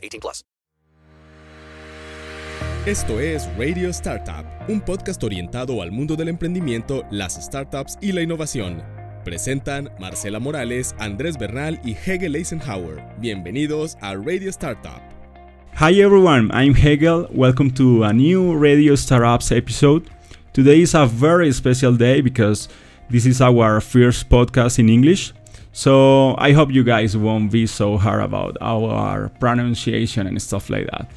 18 plus. Esto es Radio Startup, un podcast orientado al mundo del emprendimiento, las startups y la innovación. Presentan Marcela Morales, Andrés Bernal y Hegel Eisenhower. Bienvenidos a Radio Startup. Hi everyone, I'm Hegel. Welcome to a new Radio Startups episode. Today is a very special day because this is our first podcast in English. So I hope you guys won't be so hard about our pronunciation and stuff like that.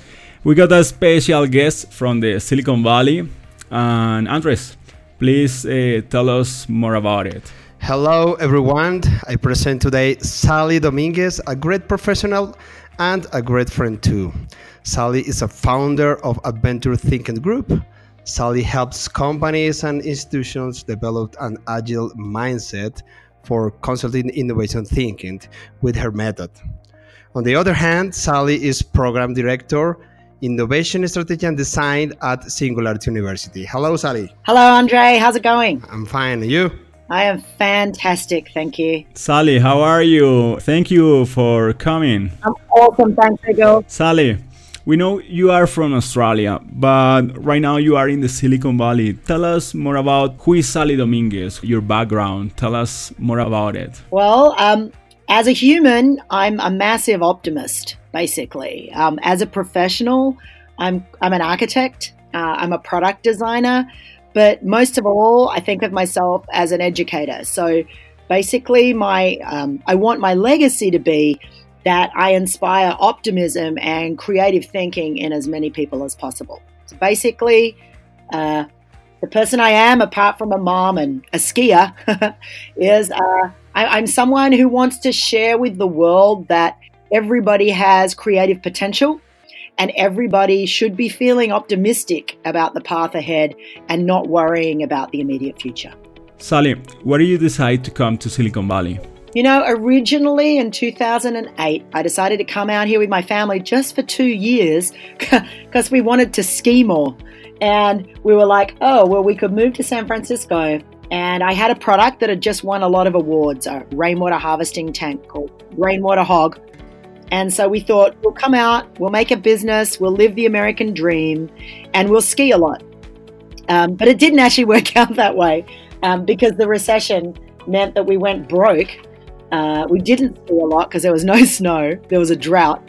We got a special guest from the Silicon Valley. And Andres, please uh, tell us more about it. Hello everyone. I present today Sally Dominguez, a great professional and a great friend too. Sally is a founder of Adventure Thinking Group. Sally helps companies and institutions develop an agile mindset for consulting innovation thinking with her method. On the other hand, Sally is program director, innovation strategy and design at Singularity University. Hello, Sally. Hello, Andre. How's it going? I'm fine. And you? I am fantastic, thank you. Sally, how are you? Thank you for coming. I'm awesome, thanks, Miguel. Sally, we know you are from Australia, but right now you are in the Silicon Valley. Tell us more about who is Sally Dominguez, your background. Tell us more about it. Well, um, as a human, I'm a massive optimist, basically. Um, as a professional, I'm, I'm an architect, uh, I'm a product designer. But most of all, I think of myself as an educator. So basically, my um, I want my legacy to be that I inspire optimism and creative thinking in as many people as possible. So basically, uh, the person I am, apart from a mom and a skier, is uh, I, am someone who wants to share with the world that everybody has creative potential and everybody should be feeling optimistic about the path ahead and not worrying about the immediate future. Sally, why did you decide to come to Silicon Valley? You know, originally in 2008, I decided to come out here with my family just for two years because we wanted to ski more. And we were like, oh, well, we could move to San Francisco. And I had a product that had just won a lot of awards a rainwater harvesting tank called Rainwater Hog. And so we thought, we'll come out, we'll make a business, we'll live the American dream, and we'll ski a lot. Um, but it didn't actually work out that way um, because the recession meant that we went broke. Uh, we didn't see a lot because there was no snow, there was a drought.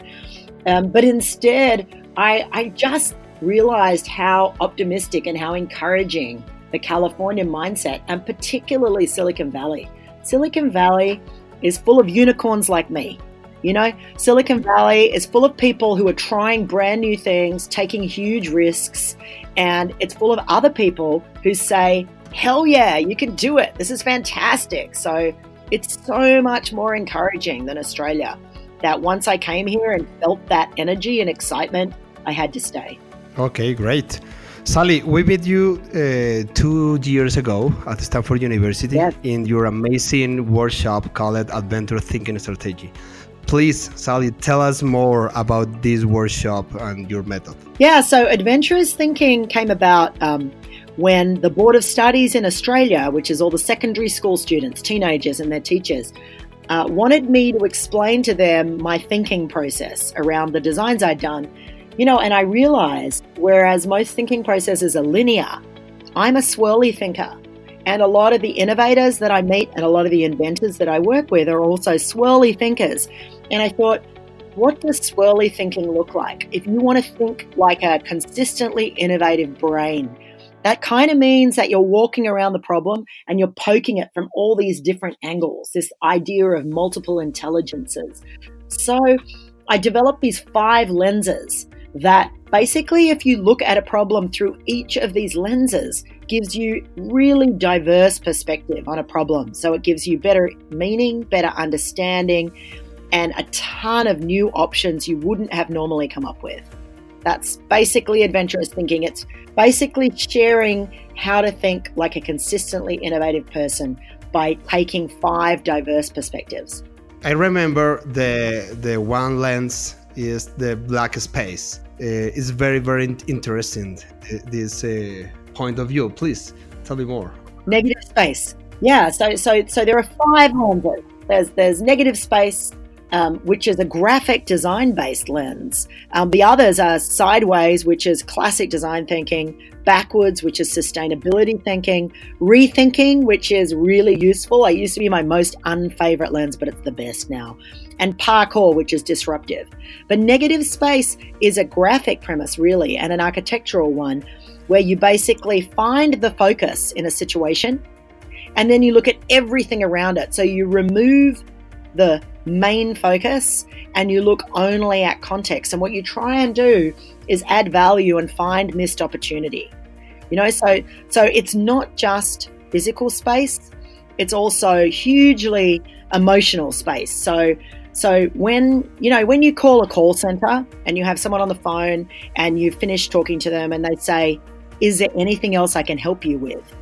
Um, but instead, I, I just realized how optimistic and how encouraging the California mindset, and particularly Silicon Valley. Silicon Valley is full of unicorns like me. You know, Silicon Valley is full of people who are trying brand new things, taking huge risks, and it's full of other people who say, hell yeah, you can do it. This is fantastic. So it's so much more encouraging than Australia that once I came here and felt that energy and excitement, I had to stay. Okay, great. Sally, we met you uh, two years ago at Stanford University yes. in your amazing workshop called Adventure Thinking Strategy. Please, Sally, tell us more about this workshop and your method. Yeah, so adventurous thinking came about um, when the Board of Studies in Australia, which is all the secondary school students, teenagers, and their teachers, uh, wanted me to explain to them my thinking process around the designs I'd done. You know, and I realized whereas most thinking processes are linear, I'm a swirly thinker. And a lot of the innovators that I meet and a lot of the inventors that I work with are also swirly thinkers. And I thought, what does swirly thinking look like? If you want to think like a consistently innovative brain, that kind of means that you're walking around the problem and you're poking it from all these different angles, this idea of multiple intelligences. So I developed these five lenses that basically, if you look at a problem through each of these lenses, gives you really diverse perspective on a problem. So it gives you better meaning, better understanding, and a ton of new options you wouldn't have normally come up with. That's basically adventurous thinking. It's basically sharing how to think like a consistently innovative person by taking five diverse perspectives. I remember the the one lens is the black space. Uh, it's very very interesting uh, this uh, point of view. Please tell me more. Negative space. Yeah. So so so there are five lenses. There's there's negative space, um, which is a graphic design based lens. Um, the others are sideways, which is classic design thinking, backwards, which is sustainability thinking, rethinking, which is really useful. It used to be my most unfavorite lens, but it's the best now, and parkour, which is disruptive. But negative space is a graphic premise, really, and an architectural one where you basically find the focus in a situation and then you look at everything around it. So you remove the main focus and you look only at context. And what you try and do is add value and find missed opportunity. You know, so so it's not just physical space, it's also hugely emotional space. So so when you know when you call a call center and you have someone on the phone and you finish talking to them and they say, "Is there anything else I can help you with?"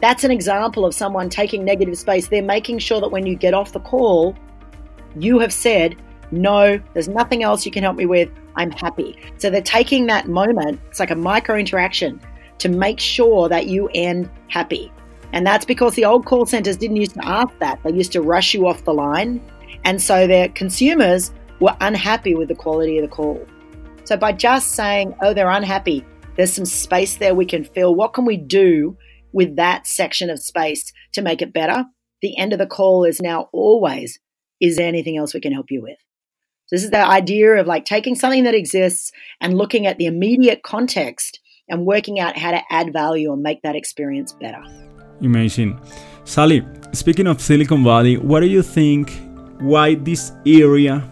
That's an example of someone taking negative space. They're making sure that when you get off the call, you have said, no, there's nothing else you can help me with. I'm happy. So they're taking that moment, it's like a micro interaction, to make sure that you end happy. And that's because the old call centers didn't used to ask that. They used to rush you off the line. And so their consumers were unhappy with the quality of the call. So by just saying, oh, they're unhappy, there's some space there we can fill. What can we do with that section of space to make it better? The end of the call is now always is there anything else we can help you with? So this is the idea of like taking something that exists and looking at the immediate context and working out how to add value and make that experience better. Amazing. Sally, speaking of Silicon Valley, what do you think why this area,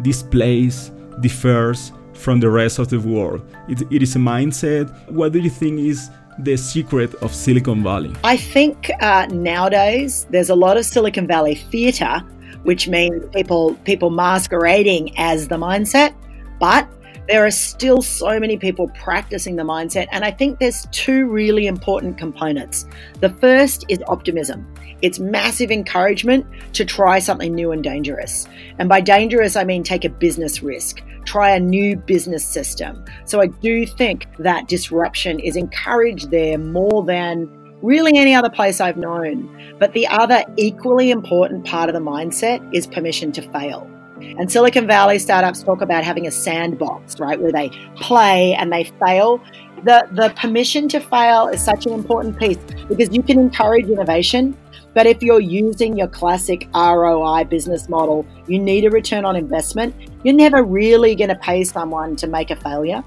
this place differs from the rest of the world? it, it is a mindset. What do you think is the secret of Silicon Valley? I think uh, nowadays there's a lot of Silicon Valley theater which means people people masquerading as the mindset, but there are still so many people practicing the mindset and I think there's two really important components. The first is optimism. It's massive encouragement to try something new and dangerous. And by dangerous I mean take a business risk, try a new business system. So I do think that disruption is encouraged there more than really any other place I've known. But the other equally important part of the mindset is permission to fail. And Silicon Valley startups talk about having a sandbox, right, where they play and they fail. The, the permission to fail is such an important piece because you can encourage innovation, but if you're using your classic ROI business model, you need a return on investment. You're never really going to pay someone to make a failure.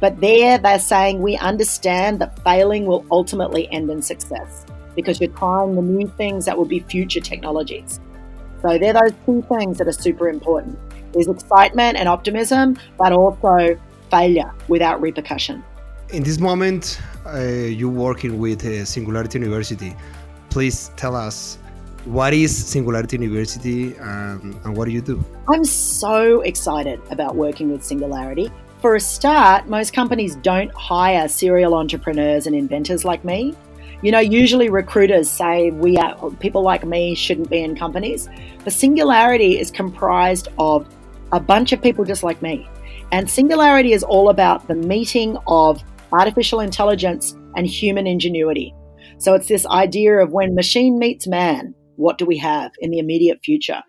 But there they're saying we understand that failing will ultimately end in success because you're trying the new things that will be future technologies. So they're those two things that are super important. There's excitement and optimism, but also failure without repercussion. In this moment, uh, you're working with uh, Singularity University. Please tell us what is Singularity University um, and what do you do? I'm so excited about working with Singularity for a start, most companies don't hire serial entrepreneurs and inventors like me. You know, usually recruiters say we are people like me shouldn't be in companies. But Singularity is comprised of a bunch of people just like me. And Singularity is all about the meeting of artificial intelligence and human ingenuity. So it's this idea of when machine meets man, what do we have in the immediate future?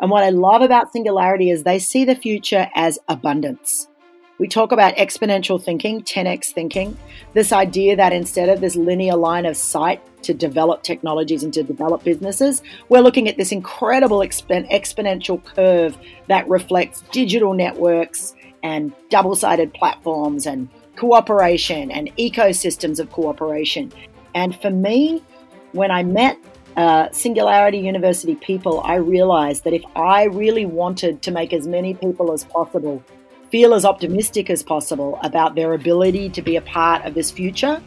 And what I love about Singularity is they see the future as abundance. We talk about exponential thinking, 10x thinking, this idea that instead of this linear line of sight to develop technologies and to develop businesses, we're looking at this incredible exp- exponential curve that reflects digital networks and double sided platforms and cooperation and ecosystems of cooperation. And for me, when I met uh, Singularity University people, I realized that if I really wanted to make as many people as possible feel as optimistic as possible about their ability to be a part of this future,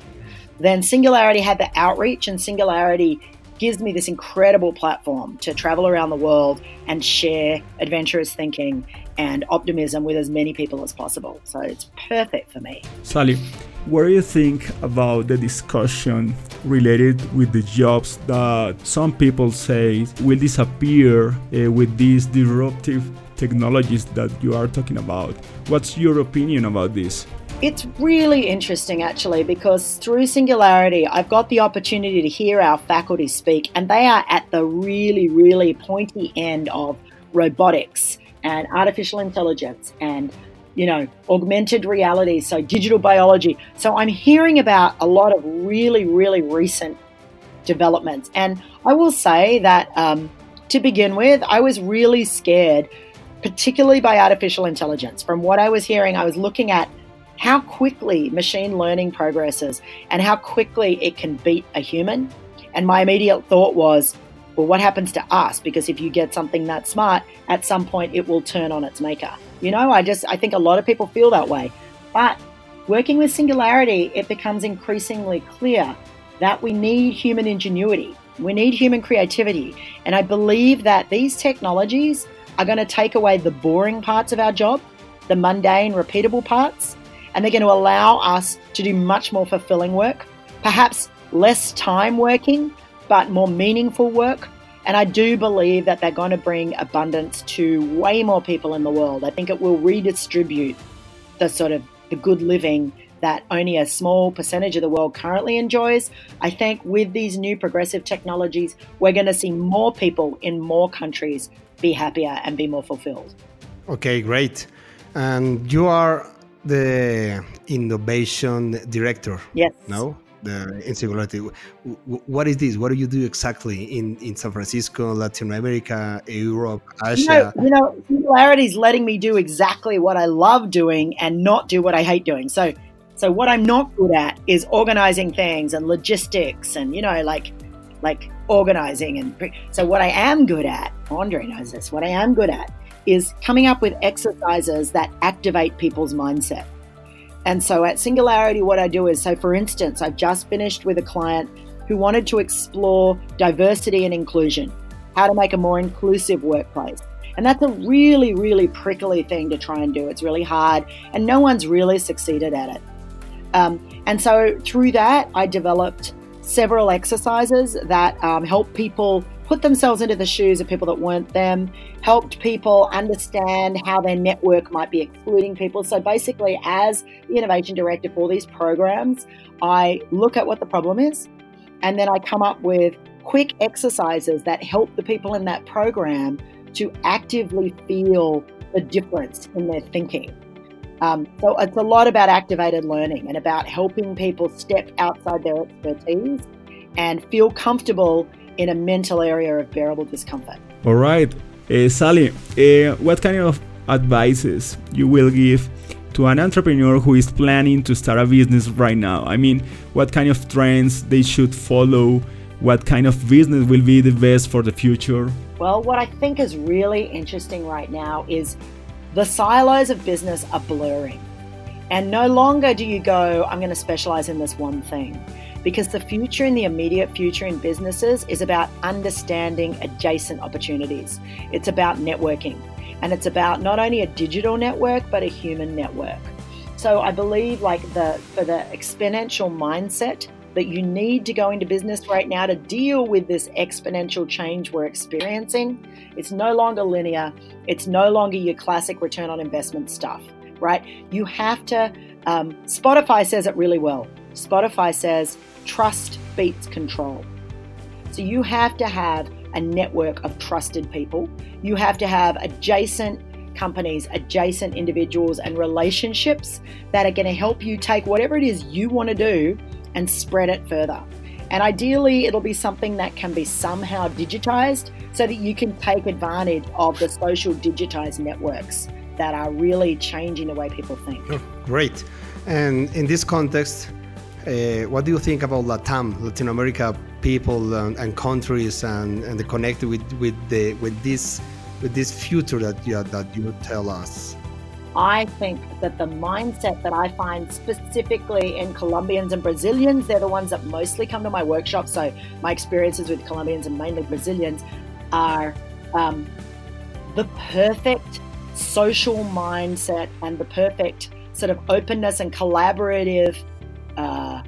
then Singularity had the outreach and Singularity gives me this incredible platform to travel around the world and share adventurous thinking and optimism with as many people as possible. So it's perfect for me. Sally, what do you think about the discussion related with the jobs that some people say will disappear uh, with these disruptive technologies that you are talking about? What's your opinion about this? It's really interesting actually because through Singularity, I've got the opportunity to hear our faculty speak, and they are at the really, really pointy end of robotics and artificial intelligence and you know, augmented reality, so digital biology. So I'm hearing about a lot of really, really recent developments. And I will say that um, to begin with, I was really scared, particularly by artificial intelligence. From what I was hearing, I was looking at how quickly machine learning progresses and how quickly it can beat a human. And my immediate thought was, well, what happens to us? Because if you get something that smart, at some point it will turn on its maker. You know, I just, I think a lot of people feel that way. But working with Singularity, it becomes increasingly clear that we need human ingenuity. We need human creativity. And I believe that these technologies are going to take away the boring parts of our job, the mundane, repeatable parts, and they're going to allow us to do much more fulfilling work, perhaps less time working, but more meaningful work. And I do believe that they're going to bring abundance to way more people in the world. I think it will redistribute the sort of the good living that only a small percentage of the world currently enjoys. I think with these new progressive technologies, we're going to see more people in more countries be happier and be more fulfilled. Okay, great. And you are the innovation director. Yes. No, the in Singularity. What is this? What do you do exactly in in San Francisco, Latin America, Europe, Asia? You know, you know, Singularity is letting me do exactly what I love doing and not do what I hate doing. So, so what I'm not good at is organizing things and logistics and you know like like organizing and so what I am good at. Andre knows this. What I am good at is coming up with exercises that activate people's mindset. And so at Singularity, what I do is so, for instance, I've just finished with a client who wanted to explore diversity and inclusion, how to make a more inclusive workplace. And that's a really, really prickly thing to try and do. It's really hard, and no one's really succeeded at it. Um, and so through that, I developed several exercises that um, help people put themselves into the shoes of people that weren't them, helped people understand how their network might be excluding people. So basically, as the innovation director for these programs, I look at what the problem is and then I come up with quick exercises that help the people in that program to actively feel the difference in their thinking. Um, so it's a lot about activated learning and about helping people step outside their expertise and feel comfortable in a mental area of bearable discomfort. All right. Uh, Sally, uh, what kind of advices you will give to an entrepreneur who is planning to start a business right now? I mean, what kind of trends they should follow? What kind of business will be the best for the future? Well, what I think is really interesting right now is the silos of business are blurring. And no longer do you go, I'm going to specialize in this one thing because the future and the immediate future in businesses is about understanding adjacent opportunities. It's about networking, and it's about not only a digital network but a human network. So I believe like the for the exponential mindset that you need to go into business right now to deal with this exponential change we're experiencing. It's no longer linear. It's no longer your classic return on investment stuff, right? You have to. Um, Spotify says it really well. Spotify says trust beats control. So you have to have a network of trusted people. You have to have adjacent companies, adjacent individuals, and relationships that are going to help you take whatever it is you want to do and spread it further. And ideally, it'll be something that can be somehow digitized so that you can take advantage of the social digitized networks that are really changing the way people think. Oh, great. And in this context, uh, what do you think about Latam, Latin America people and, and countries, and, and the connected with, with the with this with this future that you that you tell us? I think that the mindset that I find specifically in Colombians and Brazilians, they're the ones that mostly come to my workshop. So my experiences with Colombians and mainly Brazilians are um, the perfect social mindset and the perfect sort of openness and collaborative uh,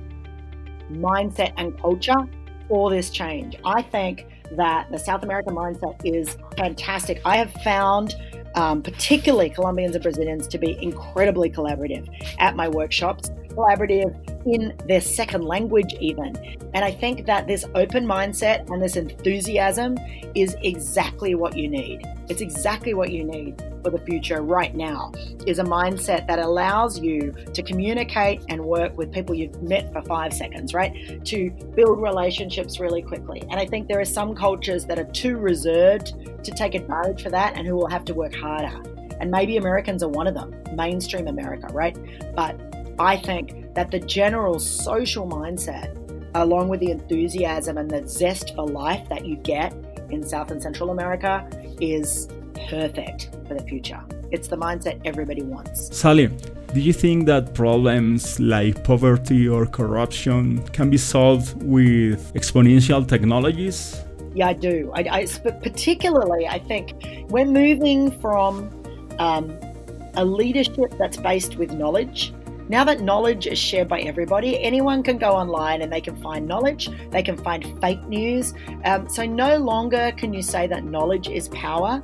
mindset and culture for this change. I think that the South American mindset is fantastic. I have found um, particularly Colombians and Brazilians, to be incredibly collaborative at my workshops, collaborative in their second language, even. And I think that this open mindset and this enthusiasm is exactly what you need. It's exactly what you need for the future right now is a mindset that allows you to communicate and work with people you've met for five seconds, right? To build relationships really quickly. And I think there are some cultures that are too reserved to take advantage for that and who will have to work harder. And maybe Americans are one of them, mainstream America, right? But I think that the general social mindset, along with the enthusiasm and the zest for life that you get in South and Central America, is perfect for the future. It's the mindset everybody wants. Sally, do you think that problems like poverty or corruption can be solved with exponential technologies? Yeah, I do. I, I particularly, I think we're moving from um, a leadership that's based with knowledge. Now that knowledge is shared by everybody, anyone can go online and they can find knowledge. They can find fake news. Um, so no longer can you say that knowledge is power.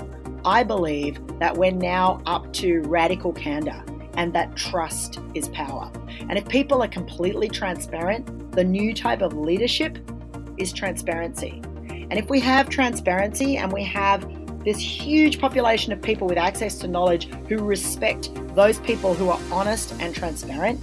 I believe that we're now up to radical candor and that trust is power. And if people are completely transparent, the new type of leadership is transparency. And if we have transparency and we have this huge population of people with access to knowledge who respect those people who are honest and transparent,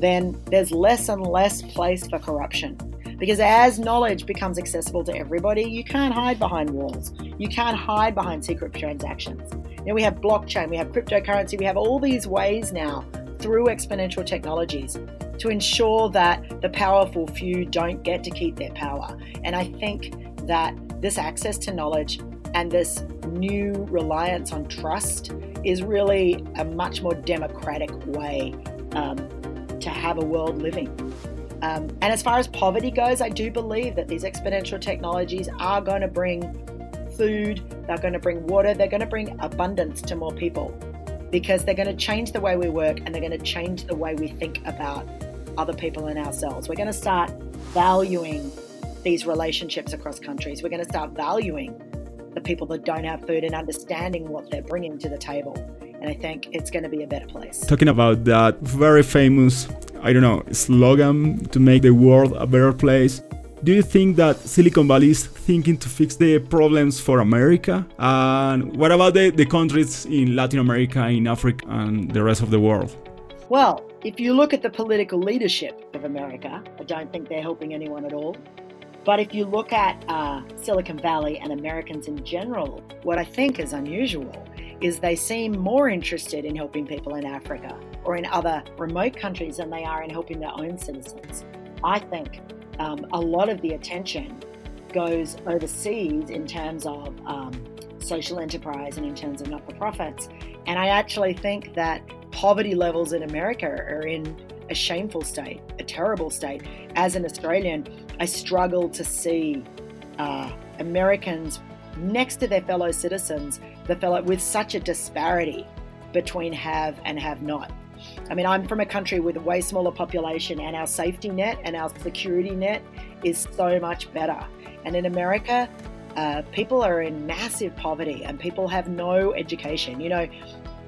then there's less and less place for corruption. Because as knowledge becomes accessible to everybody, you can't hide behind walls. You can't hide behind secret transactions. You know, we have blockchain, we have cryptocurrency, we have all these ways now through exponential technologies to ensure that the powerful few don't get to keep their power. And I think that this access to knowledge and this new reliance on trust is really a much more democratic way um, to have a world living. Um, and as far as poverty goes, I do believe that these exponential technologies are going to bring food, they're going to bring water, they're going to bring abundance to more people because they're going to change the way we work and they're going to change the way we think about other people and ourselves. We're going to start valuing these relationships across countries. We're going to start valuing the people that don't have food and understanding what they're bringing to the table. And I think it's going to be a better place. Talking about that very famous I don't know, slogan to make the world a better place. Do you think that Silicon Valley is thinking to fix the problems for America? And what about the, the countries in Latin America, in Africa, and the rest of the world? Well, if you look at the political leadership of America, I don't think they're helping anyone at all. But if you look at uh, Silicon Valley and Americans in general, what I think is unusual is they seem more interested in helping people in Africa or in other remote countries than they are in helping their own citizens. I think um, a lot of the attention goes overseas in terms of um, social enterprise and in terms of not for profits. And I actually think that poverty levels in America are in a shameful state, a terrible state. As an Australian, I struggle to see uh, Americans next to their fellow citizens, the fellow with such a disparity between have and have not. I mean, I'm from a country with a way smaller population, and our safety net and our security net is so much better. And in America, uh, people are in massive poverty and people have no education, you know,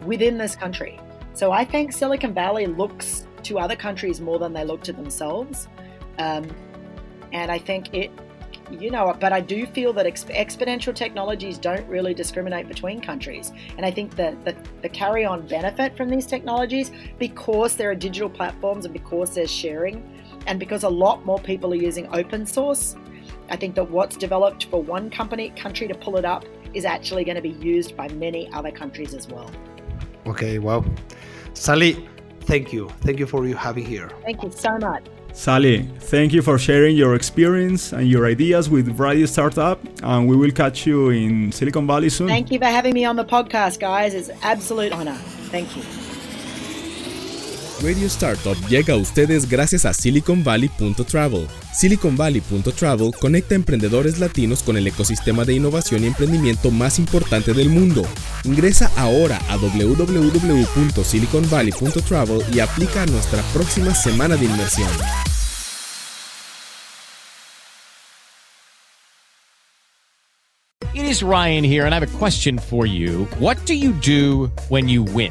within this country. So I think Silicon Valley looks to other countries more than they look to themselves. Um, and I think it you know, but I do feel that exp- exponential technologies don't really discriminate between countries. And I think that the, the carry on benefit from these technologies, because there are digital platforms and because there's sharing, and because a lot more people are using open source, I think that what's developed for one company country to pull it up is actually going to be used by many other countries as well. Okay, well, Sally, thank you. Thank you for you having here. Thank you so much. Sally, thank you for sharing your experience and your ideas with Radio Startup, and we will catch you in Silicon Valley soon. Thank you for having me on the podcast, guys. It's an absolute honor. Thank you. Radio Startup llega a ustedes gracias a SiliconValley.travel. SiliconValley.travel conecta emprendedores latinos con el ecosistema de innovación y emprendimiento más importante del mundo. Ingresa ahora a www.siliconvalley.travel y aplica a nuestra próxima semana de inmersión. It is Ryan here, and I have a question for you. What do you do when you win?